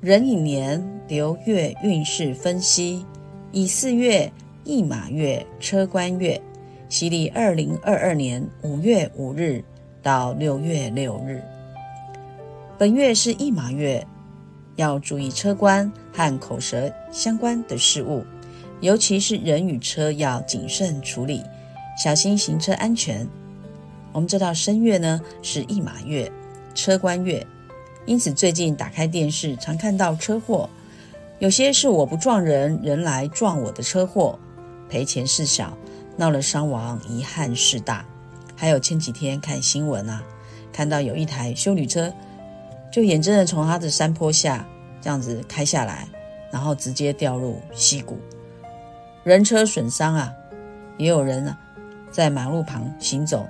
壬寅年流月运势分析：乙巳月、驿马月、车官月，西历二零二二年五月五日到六月六日。本月是驿马月，要注意车官和口舌相关的事物，尤其是人与车要谨慎处理，小心行车安全。我们知道申月呢是驿马月、车官月。因此，最近打开电视，常看到车祸，有些是我不撞人，人来撞我的车祸，赔钱事小，闹了伤亡，遗憾事大。还有前几天看新闻啊，看到有一台修理车，就眼睁睁从它的山坡下这样子开下来，然后直接掉入溪谷，人车损伤啊，也有人啊在马路旁行走，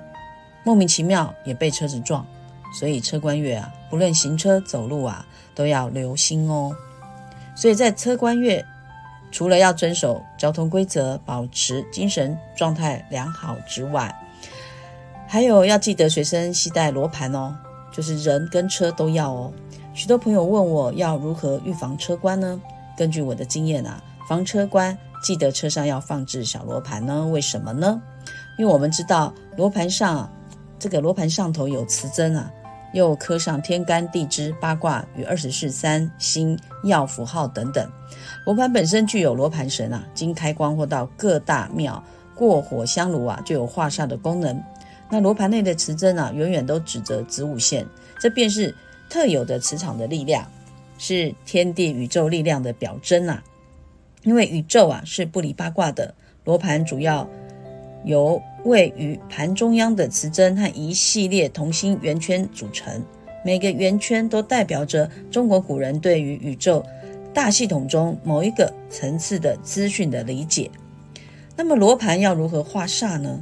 莫名其妙也被车子撞。所以车关月啊，不论行车走路啊，都要留心哦。所以在车关月，除了要遵守交通规则，保持精神状态良好之外，还有要记得随身携带罗盘哦，就是人跟车都要哦。许多朋友问我要如何预防车关呢？根据我的经验啊，防车关记得车上要放置小罗盘呢。为什么呢？因为我们知道罗盘上这个罗盘上头有磁针啊。又刻上天干地支、八卦与二十四三星曜符号等等。罗盘本身具有罗盘神啊，经开光或到各大庙过火香炉啊，就有化煞的功能。那罗盘内的磁针啊，远远都指着子午线，这便是特有的磁场的力量，是天地宇宙力量的表征啊。因为宇宙啊是不离八卦的，罗盘主要。由位于盘中央的磁针和一系列同心圆圈组成，每个圆圈都代表着中国古人对于宇宙大系统中某一个层次的资讯的理解。那么罗盘要如何画煞呢？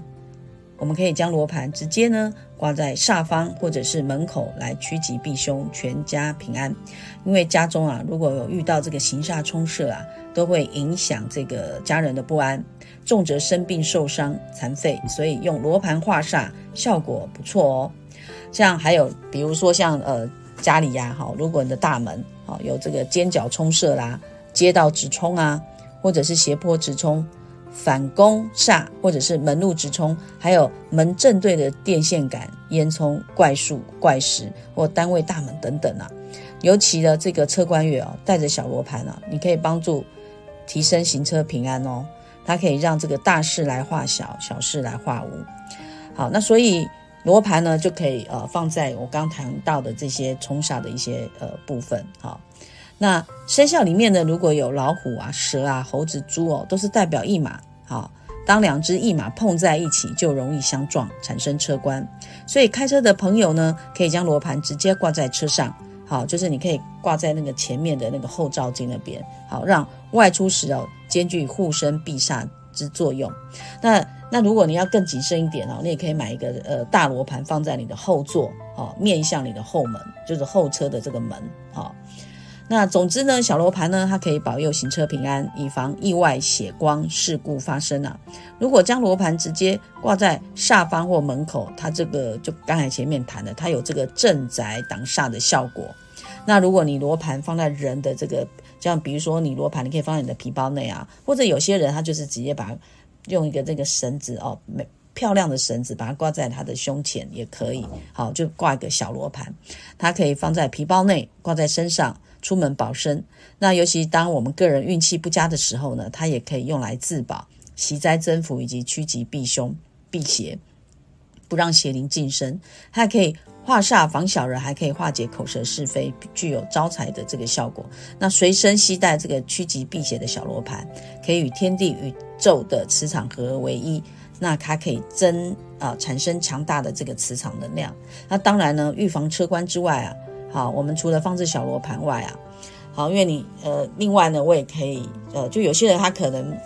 我们可以将罗盘直接呢挂在煞方或者是门口来趋吉避凶，全家平安。因为家中啊如果有遇到这个行煞冲射啊，都会影响这个家人的不安。重则生病受伤残废，所以用罗盘画煞效果不错哦。像还有比如说像呃家里呀，哈，如果你的大门啊有这个尖角冲射啦、街道直冲啊，或者是斜坡直冲、反攻煞，或者是门路直冲，还有门正对的电线杆、烟囱、怪树、怪石或单位大门等等啊，尤其的这个车关月哦，带着小罗盘啊，你可以帮助提升行车平安哦。它可以让这个大事来化小，小事来化无。好，那所以罗盘呢，就可以呃放在我刚谈到的这些冲煞的一些呃部分。好，那生肖里面呢，如果有老虎啊、蛇啊、猴子、猪哦，都是代表一马。好，当两只一马碰在一起，就容易相撞，产生车关。所以开车的朋友呢，可以将罗盘直接挂在车上。好，就是你可以挂在那个前面的那个后照镜那边，好，让外出时哦兼具护身避煞之作用。那那如果你要更谨慎一点哦，你也可以买一个呃大罗盘放在你的后座，哦，面向你的后门，就是后车的这个门，好。那总之呢，小罗盘呢，它可以保佑行车平安，以防意外血光事故发生啊。如果将罗盘直接挂在煞方或门口，它这个就刚才前面谈的，它有这个镇宅挡煞的效果。那如果你罗盘放在人的这个，像比如说你罗盘，你可以放在你的皮包内啊，或者有些人他就是直接把用一个这个绳子哦，美漂亮的绳子把它挂在他的胸前也可以。好，就挂一个小罗盘，它可以放在皮包内，挂在身上。出门保身，那尤其当我们个人运气不佳的时候呢，它也可以用来自保、祈灾增福以及趋吉避凶、避邪，不让邪灵近身。它还可以化煞防小人，还可以化解口舌是非，具有招财的这个效果。那随身携带这个趋吉避邪的小罗盘，可以与天地宇宙的磁场合而为一，那它可以增啊产生强大的这个磁场能量。那当然呢，预防车关之外啊。好，我们除了放置小罗盘外啊，好，因为你呃，另外呢，我也可以呃，就有些人他可能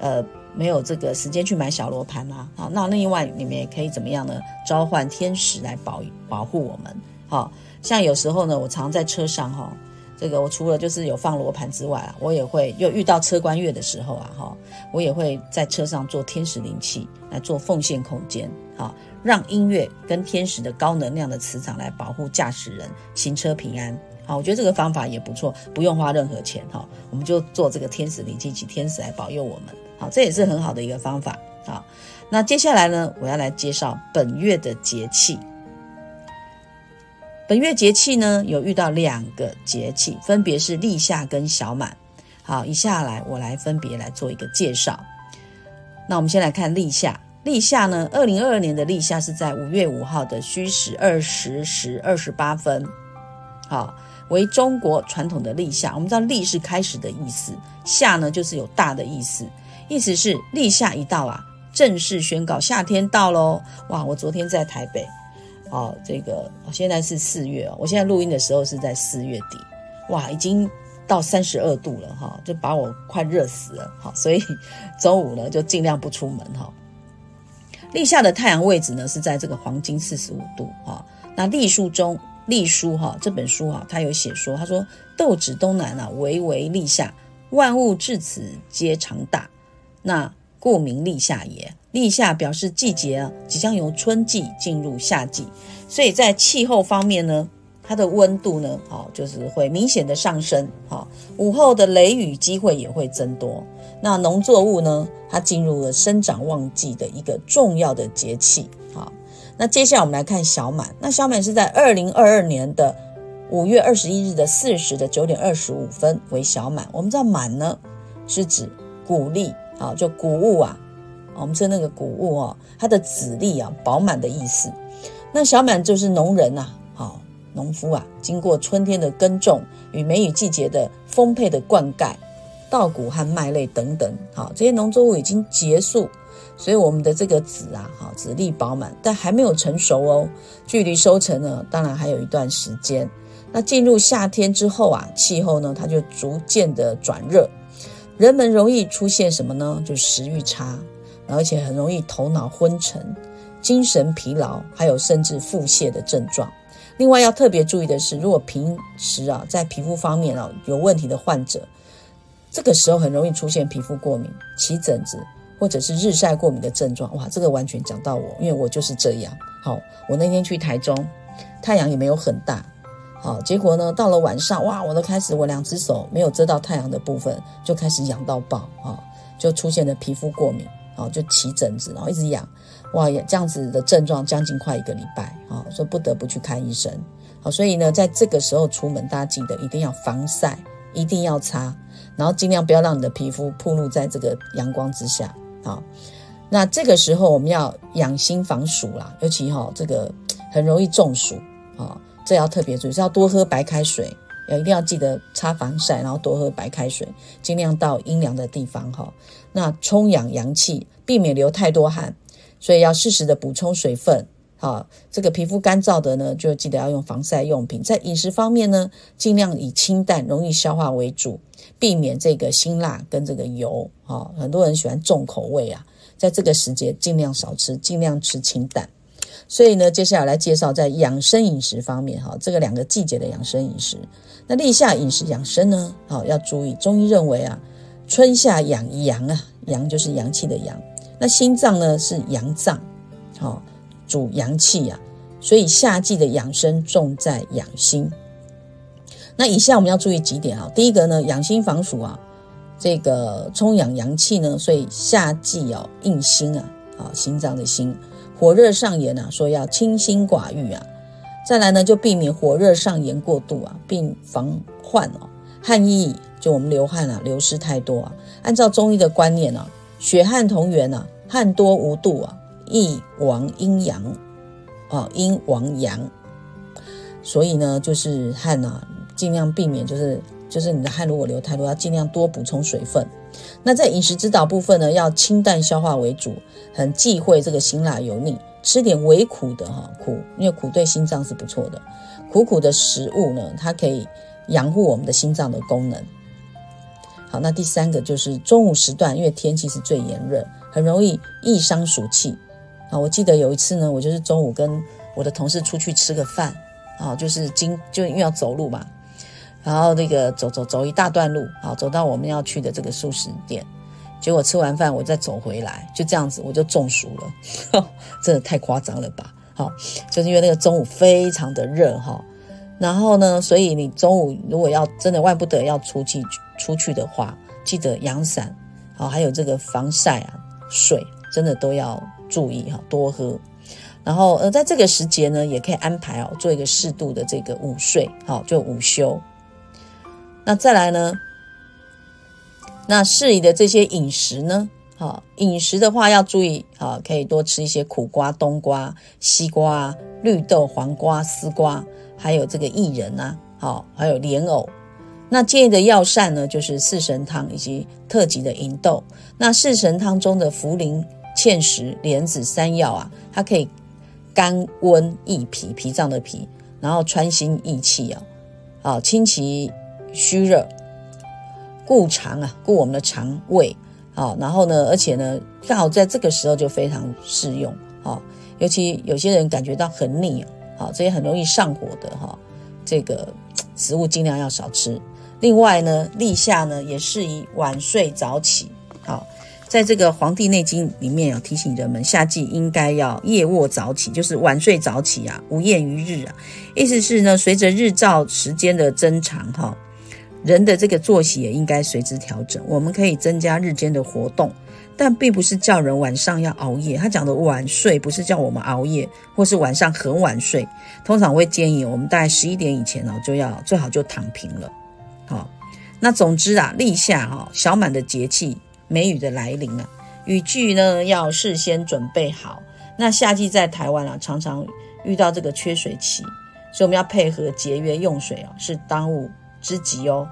呃没有这个时间去买小罗盘啊，好，那另外你们也可以怎么样呢？召唤天使来保保护我们。好，像有时候呢，我常在车上哈，这个我除了就是有放罗盘之外啊，我也会又遇到车关月的时候啊，哈，我也会在车上做天使灵气来做奉献空间，好。让音乐跟天使的高能量的磁场来保护驾驶人行车平安好，我觉得这个方法也不错，不用花任何钱哈，我们就做这个天使灵气，请天使来保佑我们。好，这也是很好的一个方法。好，那接下来呢，我要来介绍本月的节气。本月节气呢，有遇到两个节气，分别是立夏跟小满。好，一下来我来分别来做一个介绍。那我们先来看立夏。立夏呢，二零二二年的立夏是在五月五号的戌时二十时二十八分。好，为中国传统的立夏。我们知道立是开始的意思，夏呢就是有大的意思，意思是立夏一到啊，正式宣告夏天到喽。哇，我昨天在台北。哦，这个现在是四月哦，我现在录音的时候是在四月底，哇，已经到三十二度了哈，就把我快热死了。好，所以周五呢就尽量不出门哈。立夏的太阳位置呢是在这个黄金四十五度哈。那隶书中隶书哈这本书哈，它有写说，他说斗指东南啊，唯为立夏，万物至此皆长大，那故名立夏也。立夏表示季节啊，即将由春季进入夏季，所以在气候方面呢，它的温度呢，好就是会明显的上升，好午后的雷雨机会也会增多。那农作物呢，它进入了生长旺季的一个重要的节气，好。那接下来我们来看小满，那小满是在二零二二年的五月二十一日的四时的九点二十五分为小满。我们知道满呢是指谷粒，啊就谷物啊。我们说那个谷物哦，它的籽粒啊饱满的意思。那小满就是农人呐，好农夫啊，经过春天的耕种与梅雨季节的丰沛的灌溉，稻谷和麦类等等，好这些农作物已经结束，所以我们的这个籽啊，好籽粒饱满，但还没有成熟哦。距离收成呢，当然还有一段时间。那进入夏天之后啊，气候呢，它就逐渐的转热，人们容易出现什么呢？就食欲差。而且很容易头脑昏沉、精神疲劳，还有甚至腹泻的症状。另外要特别注意的是，如果平时啊在皮肤方面啊有问题的患者，这个时候很容易出现皮肤过敏、起疹子，或者是日晒过敏的症状。哇，这个完全讲到我，因为我就是这样。好，我那天去台中，太阳也没有很大，好，结果呢到了晚上，哇，我都开始我两只手没有遮到太阳的部分就开始痒到爆啊，就出现了皮肤过敏。哦，就起疹子，然后一直痒，哇，这样子的症状将近快一个礼拜，啊，所以不得不去看医生。好，所以呢，在这个时候出门，大家记得一定要防晒，一定要擦，然后尽量不要让你的皮肤暴露在这个阳光之下。好，那这个时候我们要养心防暑啦，尤其哈这个很容易中暑，啊，这要特别注意，是要多喝白开水。要一定要记得擦防晒，然后多喝白开水，尽量到阴凉的地方哈。那充养阳气，避免流太多汗，所以要适时的补充水分。好，这个皮肤干燥的呢，就记得要用防晒用品。在饮食方面呢，尽量以清淡、容易消化为主，避免这个辛辣跟这个油。哈，很多人喜欢重口味啊，在这个时节尽量少吃，尽量吃清淡。所以呢，接下来来介绍在养生饮食方面，哈，这个两个季节的养生饮食。那立夏饮食养生呢，好要注意，中医认为啊，春夏养阳啊，阳就是阳气的阳，那心脏呢是阳脏，好主阳气啊，所以夏季的养生重在养心。那以下我们要注意几点啊，第一个呢，养心防暑啊，这个充养阳气呢，所以夏季要应心啊，啊心脏的心。火热上炎啊，说要清心寡欲啊，再来呢就避免火热上炎过度啊，并防患哦汗液就我们流汗啊流失太多啊。按照中医的观念啊，血汗同源啊，汗多无度啊，易亡阴阳啊，阴亡阳。所以呢，就是汗啊，尽量避免就是就是你的汗如果流太多，要尽量多补充水分。那在饮食指导部分呢，要清淡消化为主，很忌讳这个辛辣油腻，吃点微苦的哈苦，因为苦对心脏是不错的。苦苦的食物呢，它可以养护我们的心脏的功能。好，那第三个就是中午时段，因为天气是最炎热，很容易易伤暑气啊。我记得有一次呢，我就是中午跟我的同事出去吃个饭啊，就是经就因为要走路嘛。然后那个走走走一大段路，好走到我们要去的这个素食店，结果吃完饭我再走回来，就这样子我就中暑了，真的太夸张了吧？好，就是因为那个中午非常的热哈，然后呢，所以你中午如果要真的万不得要出去出去的话，记得阳伞，好，还有这个防晒啊，水真的都要注意哈，多喝。然后呃，在这个时节呢，也可以安排哦，做一个适度的这个午睡，好，就午休。那再来呢，那适宜的这些饮食呢，好，饮食的话要注意，好，可以多吃一些苦瓜、冬瓜、西瓜、绿豆、黄瓜、丝瓜。还有这个薏仁啊，好，还有莲藕。那建议的药膳呢，就是四神汤以及特级的银豆。那四神汤中的茯苓、芡实、莲子三药啊，它可以甘温益脾，脾脏的脾，然后穿心益气啊，啊，清其虚热，固肠啊，固我们的肠胃。好，然后呢，而且呢，刚好在这个时候就非常适用。好，尤其有些人感觉到很腻啊。好，这些很容易上火的哈，这个食物尽量要少吃。另外呢，立夏呢也适宜晚睡早起。好，在这个《黄帝内经》里面有提醒人们，夏季应该要夜卧早起，就是晚睡早起啊，无厌于日啊。意思是呢，随着日照时间的增长哈，人的这个作息也应该随之调整。我们可以增加日间的活动。但并不是叫人晚上要熬夜，他讲的晚睡不是叫我们熬夜，或是晚上很晚睡。通常会建议我们大概十一点以前哦，就要最好就躺平了。好，那总之啊，立夏哈小满的节气，梅雨的来临啊，雨具呢要事先准备好。那夏季在台湾啊，常常遇到这个缺水期，所以我们要配合节约用水哦，是当务之极哦。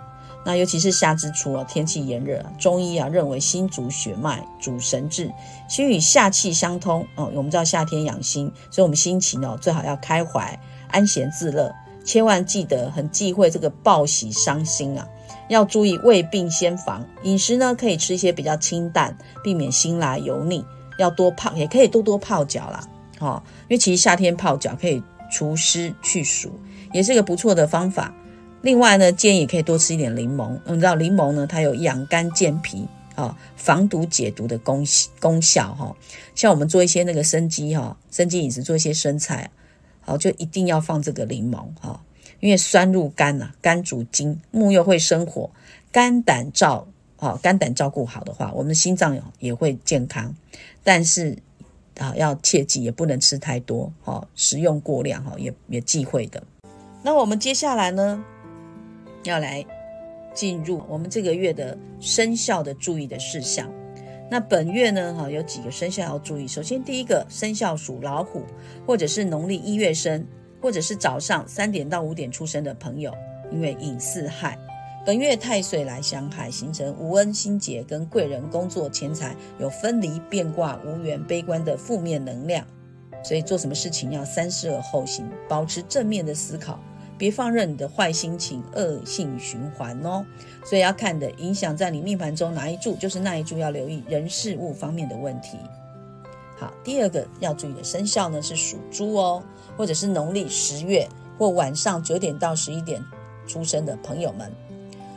那尤其是夏之初啊，天气炎热啊，中医啊认为心主血脉，主神志，心与夏气相通哦。我们知道夏天养心，所以我们心情哦最好要开怀、安闲自乐，千万记得很忌讳这个暴喜伤心啊。要注意胃病先防，饮食呢可以吃一些比较清淡，避免辛辣油腻。要多泡，也可以多多泡脚啦，哦，因为其实夏天泡脚可以除湿去暑，也是一个不错的方法。另外呢，建议也可以多吃一点柠檬。你知道柠檬呢，它有养肝健脾啊、防毒解毒的功功效哈。像我们做一些那个生鸡哈，生鸡饮食做一些生菜，好就一定要放这个柠檬哈，因为酸入肝呐，肝主筋，木又会生火，肝胆照啊，肝胆照顾好的话，我们的心脏也会健康。但是啊，要切记也不能吃太多哈，食用过量哈，也也忌讳的。那我们接下来呢？要来进入我们这个月的生肖的注意的事项。那本月呢，哈有几个生肖要注意。首先，第一个生肖属老虎，或者是农历一月生，或者是早上三点到五点出生的朋友，因为寅巳亥，本月太岁来相害，形成无恩心结，跟贵人、工作、钱财有分离、变卦、无缘、悲观的负面能量。所以做什么事情要三思而后行，保持正面的思考。别放任你的坏心情恶性循环哦，所以要看的影响在你命盘中哪一柱，就是那一柱要留意人事物方面的问题。好，第二个要注意的生肖呢是属猪哦，或者是农历十月或晚上九点到十一点出生的朋友们。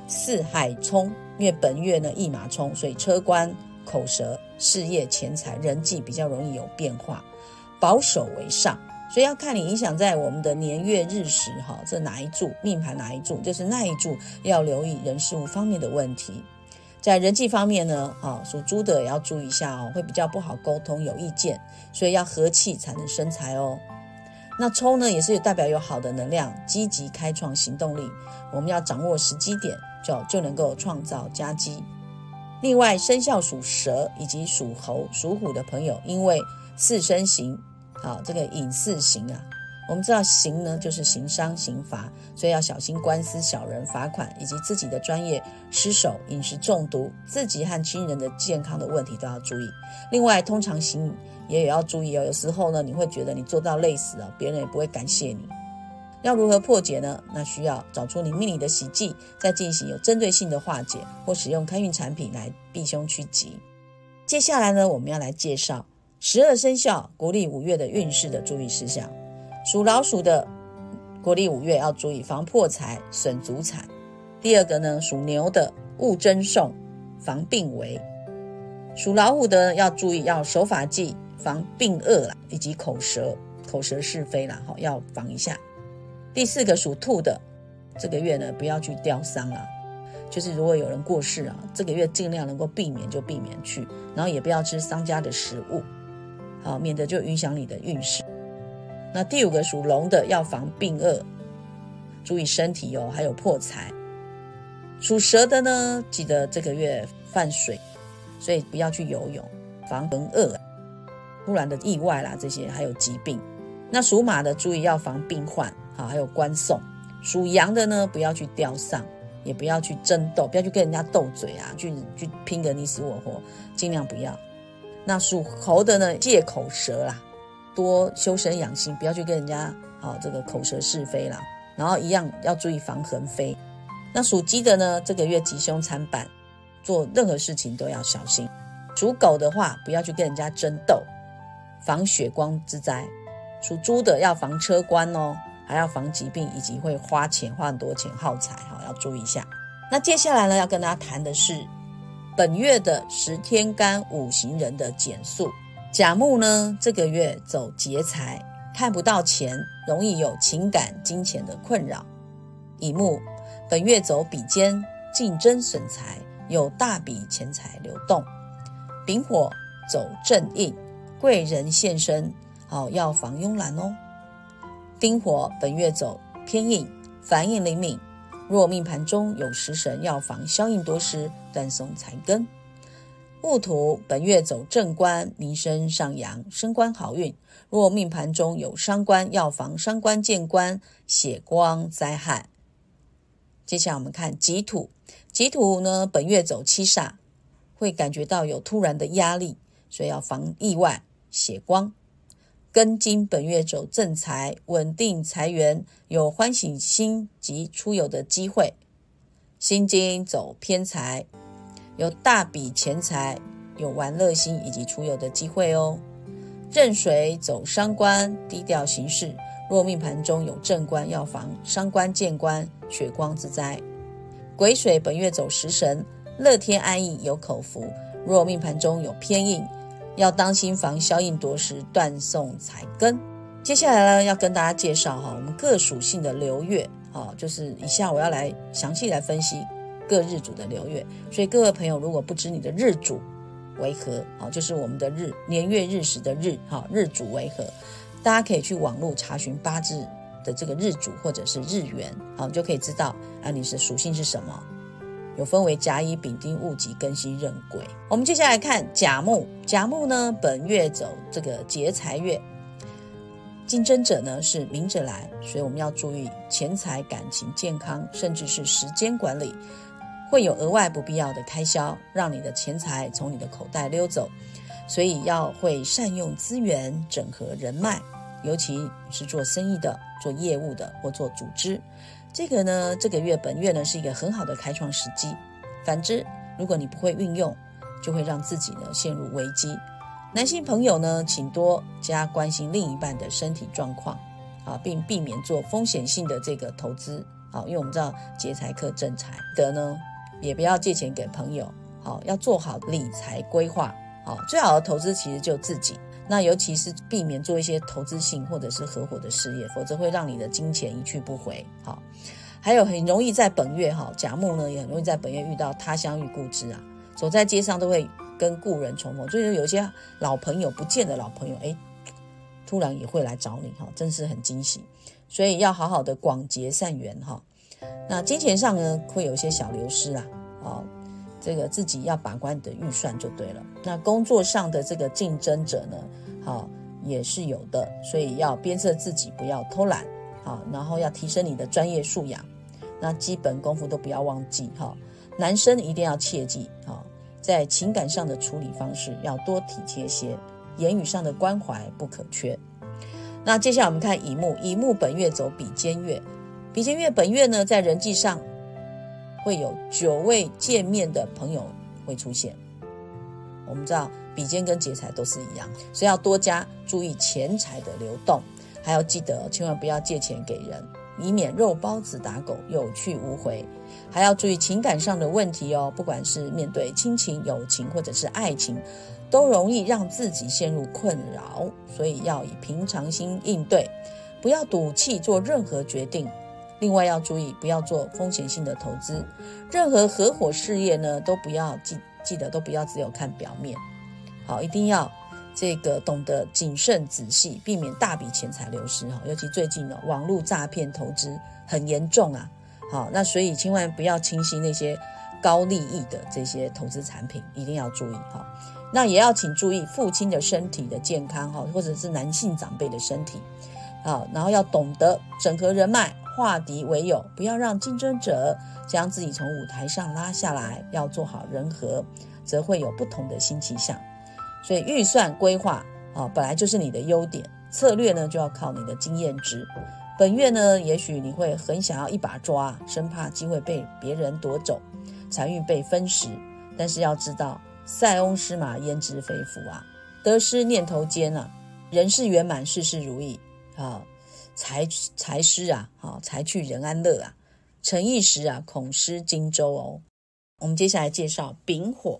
四海冲，因为本月呢一马冲，所以车官、口舌、事业、钱财、人际比较容易有变化，保守为上。所以要看你影响在我们的年月日时，哈，这哪一柱命盘哪一柱，就是那一柱要留意人事物方面的问题。在人际方面呢，啊，属猪的也要注意一下哦，会比较不好沟通，有意见，所以要和气才能生财哦。那冲呢，也是代表有好的能量，积极开创行动力。我们要掌握时机点，就就能够创造佳绩。另外，生肖属蛇以及属猴、属虎的朋友，因为四身行。好，这个隐四刑啊，我们知道刑呢就是刑伤、刑罚，所以要小心官司、小人、罚款，以及自己的专业失手、饮食中毒，自己和亲人的健康的问题都要注意。另外，通常刑也也要注意哦。有时候呢，你会觉得你做到累死了，别人也不会感谢你。要如何破解呢？那需要找出你命里的喜忌，再进行有针对性的化解，或使用开运产品来避凶趋吉。接下来呢，我们要来介绍。十二生肖国历五月的运势的注意事项：属老鼠的国历五月要注意防破财、损足产。第二个呢，属牛的勿争讼、防病危；属老虎的要注意要守法纪、防病恶啦，以及口舌口舌是非啦，哈要防一下。第四个属兔的，这个月呢不要去吊丧啊，就是如果有人过世啊，这个月尽量能够避免就避免去，然后也不要吃丧家的食物，啊，免得就影响你的运势。那第五个属龙的要防病恶，注意身体哦，还有破财。属蛇的呢，记得这个月犯水，所以不要去游泳，防横恶、突然的意外啦，这些还有疾病。那属马的注意要防病患，好，还有官送。属羊的呢，不要去吊丧，也不要去争斗，不要去跟人家斗嘴啊，去去拼个你死我活，尽量不要。那属猴的呢，戒口舌啦，多修身养性，不要去跟人家好这个口舌是非啦。然后一样要注意防横飞。那属鸡的呢，这个月吉凶参半，做任何事情都要小心。属狗的话，不要去跟人家争斗，防血光之灾。属猪的要防车关哦，还要防疾病，以及会花钱花很多钱耗财哈，要注意一下。那接下来呢，要跟大家谈的是本月的十天干五行人的减速。甲木呢，这个月走劫财，看不到钱，容易有情感金钱的困扰。乙木本月走比肩，竞争损财，有大笔钱财流动。丙火走正印，贵人现身。好，要防慵懒哦。丁火本月走偏印，反应灵敏。若命盘中有食神，要防消印多失，断送财根。戊土本月走正官，名声上扬，升官好运。若命盘中有伤官，要防伤官见官，血光灾害。接下来我们看己土，己土呢本月走七煞，会感觉到有突然的压力，所以要防意外血光。庚金本月走正财，稳定财源，有欢喜心及出游的机会。辛金走偏财，有大笔钱财，有玩乐心以及出游的机会哦。壬水走伤官，低调行事。若命盘中有正官，要防伤官见官，血光之灾。癸水本月走食神，乐天安逸，有口福。若命盘中有偏印。要当心防消印夺食，断送财根。接下来呢，要跟大家介绍哈，我们各属性的流月，哈，就是以下我要来详细来分析各日主的流月。所以各位朋友，如果不知你的日主为何，啊，就是我们的日年月日时的日，哈，日主为何，大家可以去网络查询八字的这个日主或者是日元，好，就可以知道啊，你是属性是什么。有分为甲乙丙丁戊己庚辛壬癸。我们接下来看甲木，甲木呢本月走这个劫财月，竞争者呢是明着来，所以我们要注意钱财、感情、健康，甚至是时间管理，会有额外不必要的开销，让你的钱财从你的口袋溜走。所以要会善用资源，整合人脉，尤其是做生意的、做业务的或做组织。这个呢，这个月本月呢是一个很好的开创时机。反之，如果你不会运用，就会让自己呢陷入危机。男性朋友呢，请多加关心另一半的身体状况，啊，并避免做风险性的这个投资，啊，因为我们知道劫财克正财的呢，也不要借钱给朋友，好，要做好理财规划，好，最好的投资其实就自己。那尤其是避免做一些投资性或者是合伙的事业，否则会让你的金钱一去不回。好，还有很容易在本月哈甲木呢，也很容易在本月遇到他乡遇故知啊，走在街上都会跟故人重逢，所以说有些老朋友不见的老朋友，哎，突然也会来找你哈，真是很惊喜。所以要好好的广结善缘哈。那金钱上呢，会有一些小流失啊，哦。这个自己要把关你的预算就对了。那工作上的这个竞争者呢，好也是有的，所以要鞭策自己不要偷懒，好，然后要提升你的专业素养，那基本功夫都不要忘记哈。男生一定要切记哈，在情感上的处理方式要多体贴些，言语上的关怀不可缺。那接下来我们看乙木，乙木本月走比肩月，比肩月本月呢，在人际上。会有久未见面的朋友会出现。我们知道比肩跟劫财都是一样，所以要多加注意钱财的流动，还要记得千万不要借钱给人，以免肉包子打狗，有去无回。还要注意情感上的问题哦，不管是面对亲情、友情或者是爱情，都容易让自己陷入困扰，所以要以平常心应对。不不要赌气做任何决定。另外要注意，不要做风险性的投资。任何合伙事业呢，都不要记记得都不要只有看表面，好，一定要这个懂得谨慎仔细，避免大笔钱财流失哈。尤其最近呢，网络诈骗投资很严重啊。好，那所以千万不要轻信那些高利益的这些投资产品，一定要注意哈。那也要请注意父亲的身体的健康哈，或者是男性长辈的身体。好，然后要懂得整合人脉。化敌为友，不要让竞争者将自己从舞台上拉下来。要做好人和，则会有不同的新气象。所以预算规划啊，本来就是你的优点。策略呢，就要靠你的经验值。本月呢，也许你会很想要一把抓，生怕机会被别人夺走，财运被分食。但是要知道，塞翁失马焉知非福啊，得失念头间啊，人事圆满，事事如意啊。财财失啊，好财去人安乐啊，成一时啊，恐失荆州哦。我们接下来介绍丙火。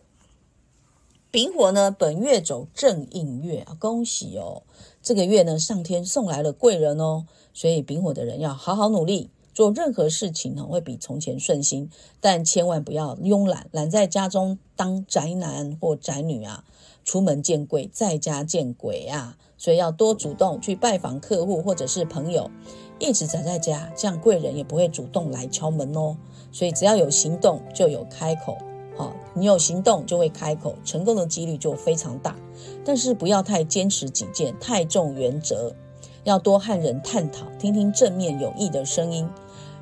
丙火呢，本月走正印月，恭喜哦！这个月呢，上天送来了贵人哦，所以丙火的人要好好努力，做任何事情呢，会比从前顺心。但千万不要慵懒，懒在家中当宅男或宅女啊，出门见贵，在家见鬼啊！所以要多主动去拜访客户或者是朋友，一直宅在家，这样贵人也不会主动来敲门哦。所以只要有行动，就有开口。好，你有行动就会开口，成功的几率就非常大。但是不要太坚持己见，太重原则，要多和人探讨，听听正面有益的声音。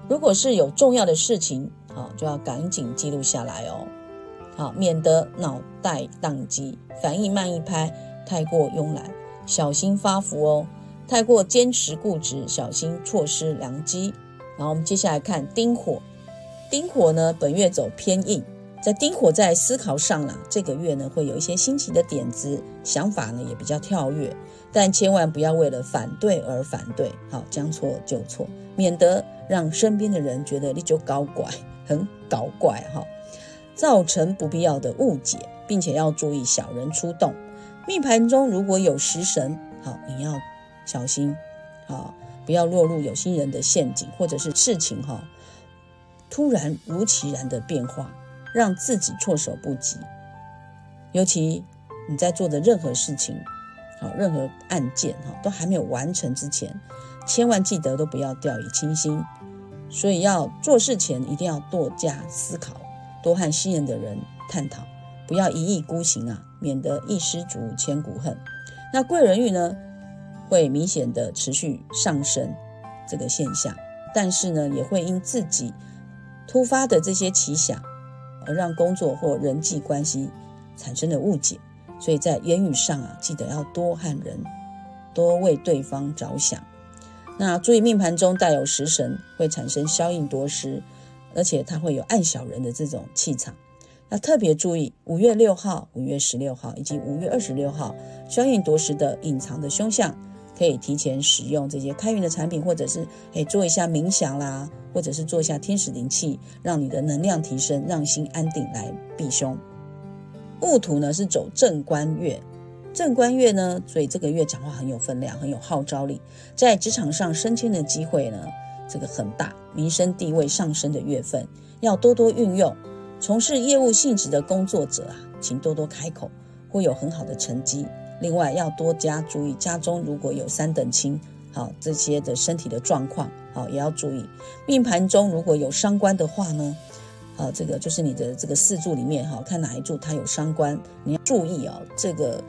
如果是有重要的事情，好就要赶紧记录下来哦。好，免得脑袋宕机，反应慢一拍，太过慵懒。小心发福哦，太过坚持固执，小心错失良机。然后我们接下来看丁火，丁火呢本月走偏硬，在丁火在思考上呢，这个月呢会有一些新奇的点子，想法呢也比较跳跃，但千万不要为了反对而反对，好将错就错，免得让身边的人觉得你就搞怪，很搞怪哈，造成不必要的误解，并且要注意小人出动。命盘中如果有食神，好，你要小心，好，不要落入有心人的陷阱，或者是事情哈突然如其然的变化，让自己措手不及。尤其你在做的任何事情，好，任何案件哈都还没有完成之前，千万记得都不要掉以轻心。所以要做事前一定要多加思考，多和信任的人探讨。不要一意孤行啊，免得一失足千古恨。那贵人运呢，会明显的持续上升这个现象，但是呢，也会因自己突发的这些奇想，而让工作或人际关系产生了误解。所以在言语上啊，记得要多和人多为对方着想。那注意命盘中带有食神，会产生消应夺食，而且它会有暗小人的这种气场。要特别注意，五月六号、五月十六号以及五月二十六号，消运夺食的隐藏的凶相，可以提前使用这些开运的产品，或者是诶做一下冥想啦，或者是做一下天使灵气，让你的能量提升，让心安定来避凶。戊土呢是走正官月，正官月呢，所以这个月讲话很有分量，很有号召力，在职场上升迁的机会呢，这个很大，民生地位上升的月份，要多多运用。从事业务性质的工作者啊，请多多开口，会有很好的成绩。另外要多加注意家中如果有三等亲，好这些的身体的状况，好也要注意。命盘中如果有伤官的话呢，好这个就是你的这个四柱里面哈，看哪一柱它有伤官，你要注意哦。这个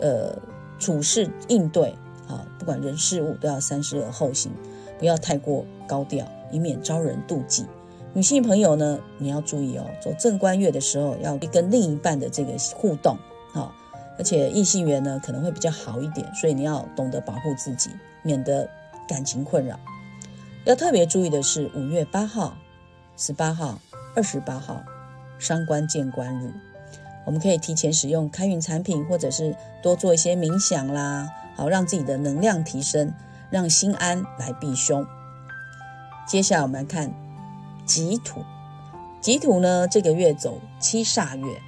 呃处事应对啊，不管人事物都要三思而后行，不要太过高调，以免招人妒忌。女性朋友呢，你要注意哦，走正官月的时候，要跟另一半的这个互动，而且异性缘呢可能会比较好一点，所以你要懂得保护自己，免得感情困扰。要特别注意的是，五月八号、十八号、二十八号，伤官见官日，我们可以提前使用开运产品，或者是多做一些冥想啦，好让自己的能量提升，让心安来避凶。接下来我们来看。己土，己土呢？这个月走七煞月。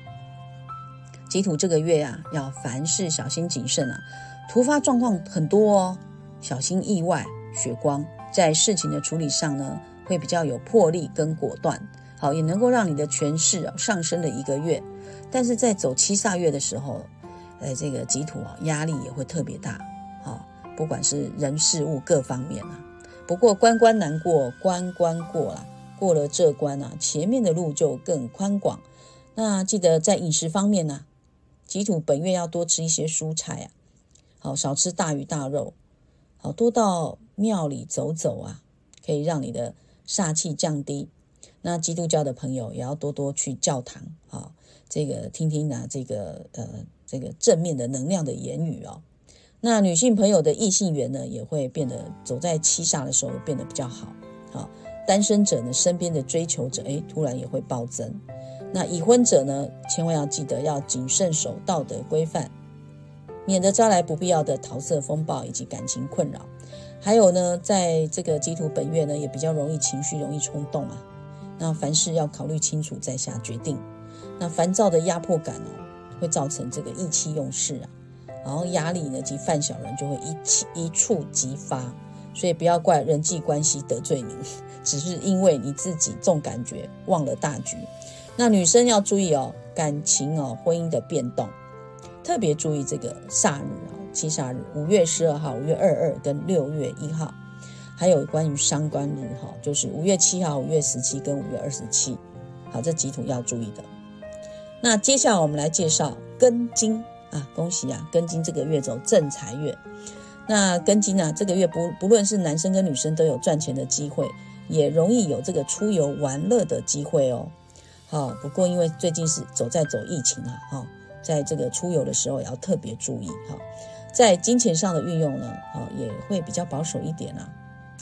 己土这个月啊，要凡事小心谨慎啊，突发状况很多哦，小心意外。血光，在事情的处理上呢，会比较有魄力跟果断，好，也能够让你的权势啊上升了一个月。但是在走七煞月的时候，呃，这个己土啊压力也会特别大，好，不管是人事物各方面啊。不过关关难过关关过了，过了这关啊，前面的路就更宽广。那记得在饮食方面呢，己土本月要多吃一些蔬菜啊，好少吃大鱼大肉，好多到庙里走走啊，可以让你的煞气降低。那基督教的朋友也要多多去教堂啊，这个听听呢，这个呃这个正面的能量的言语哦。那女性朋友的异性缘呢，也会变得走在七煞的时候变得比较好。好，单身者呢，身边的追求者，哎，突然也会暴增。那已婚者呢，千万要记得要谨慎守道德规范，免得招来不必要的桃色风暴以及感情困扰。还有呢，在这个基土本月呢，也比较容易情绪容易冲动啊。那凡事要考虑清楚再下决定。那烦躁的压迫感哦，会造成这个意气用事啊。然后压力呢及犯小人就会一起一触即发，所以不要怪人际关系得罪你，只是因为你自己重感觉忘了大局。那女生要注意哦，感情哦，婚姻的变动，特别注意这个煞日啊，七煞日，五月十二号、五月二二跟六月一号，还有关于伤官日哈，就是五月七号、五月十七跟五月二十七，好，这几土要注意的。那接下来我们来介绍庚金。啊，恭喜啊！庚金这个月走正财月，那庚金啊，这个月不不论是男生跟女生都有赚钱的机会，也容易有这个出游玩乐的机会哦。好，不过因为最近是走在走疫情啊，哈，在这个出游的时候也要特别注意哈。在金钱上的运用呢，好也会比较保守一点啊。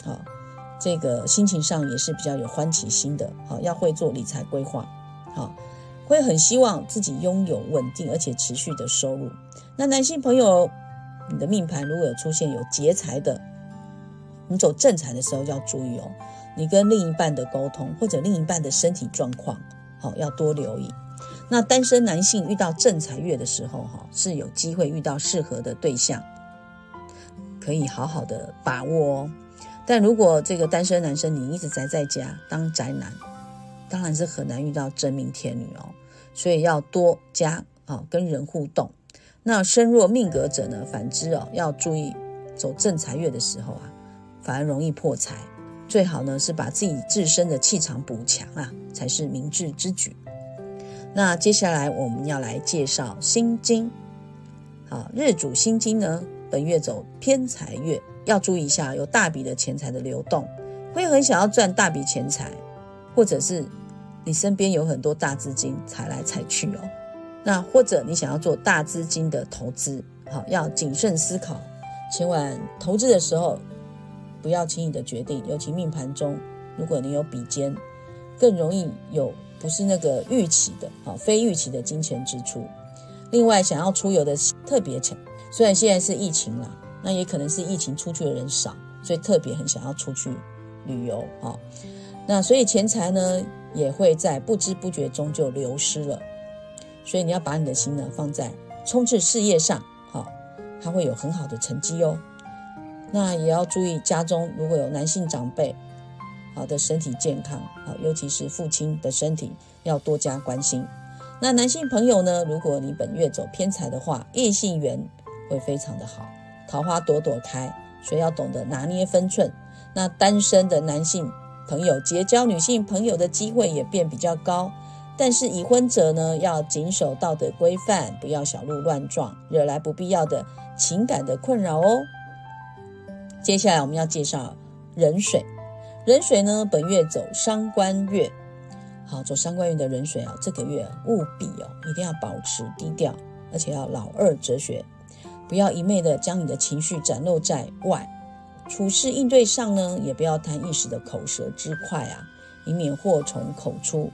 好，这个心情上也是比较有欢喜心的，好要会做理财规划，好。会很希望自己拥有稳定而且持续的收入。那男性朋友，你的命盘如果有出现有劫财的，你走正财的时候要注意哦。你跟另一半的沟通或者另一半的身体状况，好要多留意。那单身男性遇到正财月的时候，哈是有机会遇到适合的对象，可以好好的把握哦。但如果这个单身男生你一直宅在家当宅男，当然是很难遇到真命天女哦。所以要多加啊，跟人互动。那身弱命格者呢？反之哦，要注意走正财月的时候啊，反而容易破财。最好呢是把自己自身的气场补强啊，才是明智之举。那接下来我们要来介绍心经。好，日主心经呢，本月走偏财月，要注意一下有大笔的钱财的流动，会很想要赚大笔钱财，或者是。你身边有很多大资金踩来踩去哦，那或者你想要做大资金的投资，好要谨慎思考，千万投资的时候不要轻易的决定，尤其命盘中如果你有比肩，更容易有不是那个预期的，好非预期的金钱支出。另外想要出游的特别强，虽然现在是疫情啦，那也可能是疫情出去的人少，所以特别很想要出去旅游，好，那所以钱财呢？也会在不知不觉中就流失了，所以你要把你的心呢放在冲刺事业上，好，它会有很好的成绩哦。那也要注意家中如果有男性长辈，好的身体健康，好，尤其是父亲的身体要多加关心。那男性朋友呢，如果你本月走偏财的话，异性缘会非常的好，桃花朵朵开，所以要懂得拿捏分寸。那单身的男性。朋友结交女性朋友的机会也变比较高，但是已婚者呢要谨守道德规范，不要小鹿乱撞，惹来不必要的情感的困扰哦。接下来我们要介绍壬水，壬水呢本月走伤官月，好走伤官月的壬水啊，这个月务必哦一定要保持低调，而且要老二哲学，不要一昧的将你的情绪展露在外。处事应对上呢，也不要贪一时的口舌之快啊，以免祸从口出。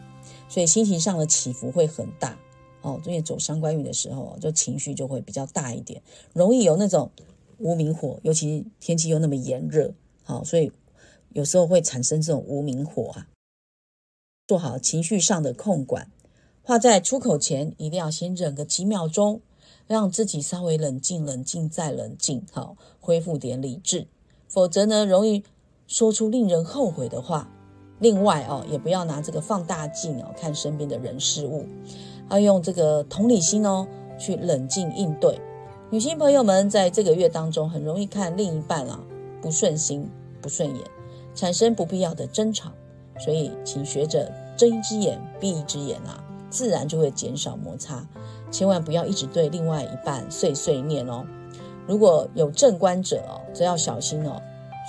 所以心情上的起伏会很大哦。因为走伤官运的时候，就情绪就会比较大一点，容易有那种无名火，尤其天气又那么炎热，好，所以有时候会产生这种无名火啊。做好情绪上的控管，话在出口前一定要先忍个几秒钟，让自己稍微冷静、冷静再冷静，好，恢复点理智。否则呢，容易说出令人后悔的话。另外哦，也不要拿这个放大镜哦看身边的人事物，要用这个同理心哦去冷静应对。女性朋友们在这个月当中，很容易看另一半啊不顺心、不顺眼，产生不必要的争吵。所以，请学着睁一只眼闭一只眼啊，自然就会减少摩擦。千万不要一直对另外一半碎碎念哦。如果有正官者哦，则要小心哦，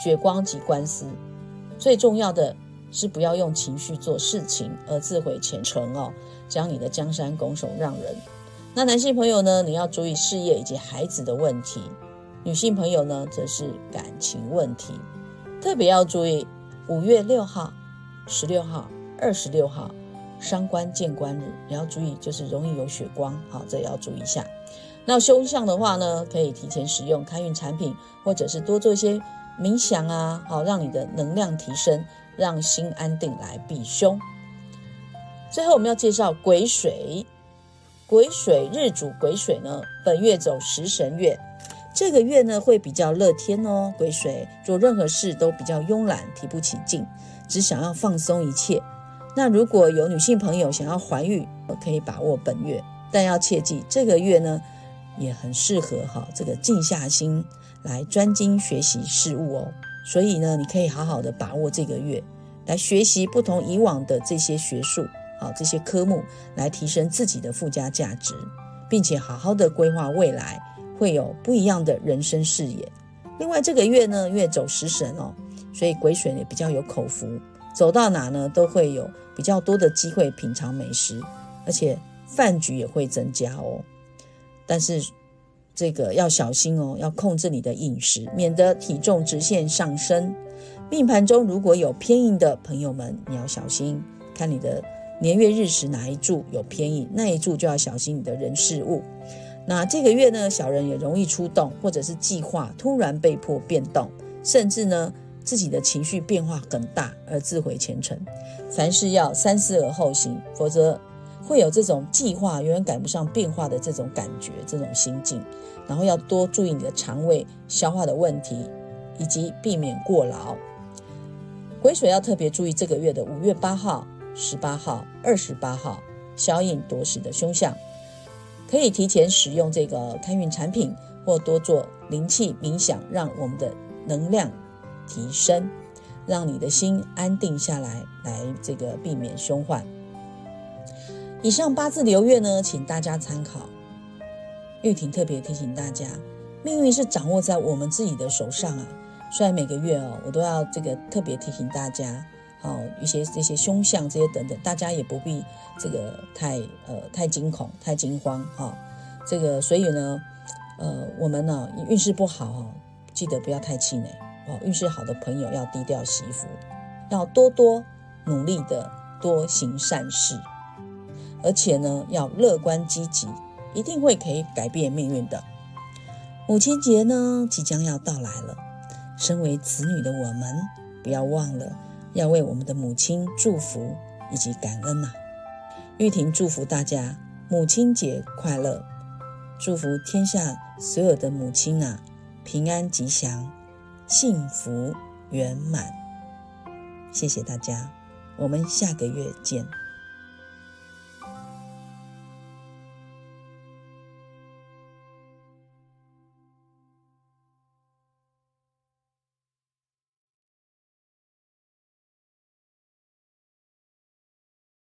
血光及官司。最重要的是不要用情绪做事情而自毁前程哦，将你的江山拱手让人。那男性朋友呢，你要注意事业以及孩子的问题；女性朋友呢，则是感情问题，特别要注意五月六号。十六号、二十六号，伤官见官日，你要注意，就是容易有血光，好，这也要注意一下。那凶相的话呢，可以提前使用开运产品，或者是多做一些冥想啊，好，让你的能量提升，让心安定来避凶。最后我们要介绍癸水，癸水日主癸水呢，本月走食神月，这个月呢会比较乐天哦。癸水做任何事都比较慵懒，提不起劲。只想要放松一切。那如果有女性朋友想要怀孕，可以把握本月，但要切记这个月呢，也很适合哈这个静下心来专精学习事物哦。所以呢，你可以好好的把握这个月来学习不同以往的这些学术，好这些科目，来提升自己的附加价值，并且好好的规划未来，会有不一样的人生视野。另外这个月呢，月走食神哦。所以癸水也比较有口福，走到哪呢都会有比较多的机会品尝美食，而且饭局也会增加哦。但是这个要小心哦，要控制你的饮食，免得体重直线上升。命盘中如果有偏硬的朋友们，你要小心，看你的年月日时哪一柱有偏印，那一柱就要小心你的人事物。那这个月呢，小人也容易出动，或者是计划突然被迫变动，甚至呢。自己的情绪变化很大而自毁前程，凡事要三思而后行，否则会有这种计划永远赶不上变化的这种感觉、这种心境。然后要多注意你的肠胃消化的问题，以及避免过劳。癸水要特别注意这个月的五月八号、十八号、二十八号，消印夺食的凶相，可以提前使用这个开运产品，或多做灵气冥想，让我们的能量。提升，让你的心安定下来，来这个避免凶患。以上八字流月呢，请大家参考。玉婷特别提醒大家，命运是掌握在我们自己的手上啊。虽然每个月哦，我都要这个特别提醒大家，好一些这些凶相这些等等，大家也不必这个太呃太惊恐、太惊慌哈。这个所以呢，呃，我们呢运势不好哦，记得不要太气馁。哦，运势好的朋友要低调惜福，要多多努力的多行善事，而且呢要乐观积极，一定会可以改变命运的。母亲节呢即将要到来了，身为子女的我们，不要忘了要为我们的母亲祝福以及感恩呐。玉婷祝福大家母亲节快乐，祝福天下所有的母亲啊平安吉祥。幸福圆满，谢谢大家，我们下个月见。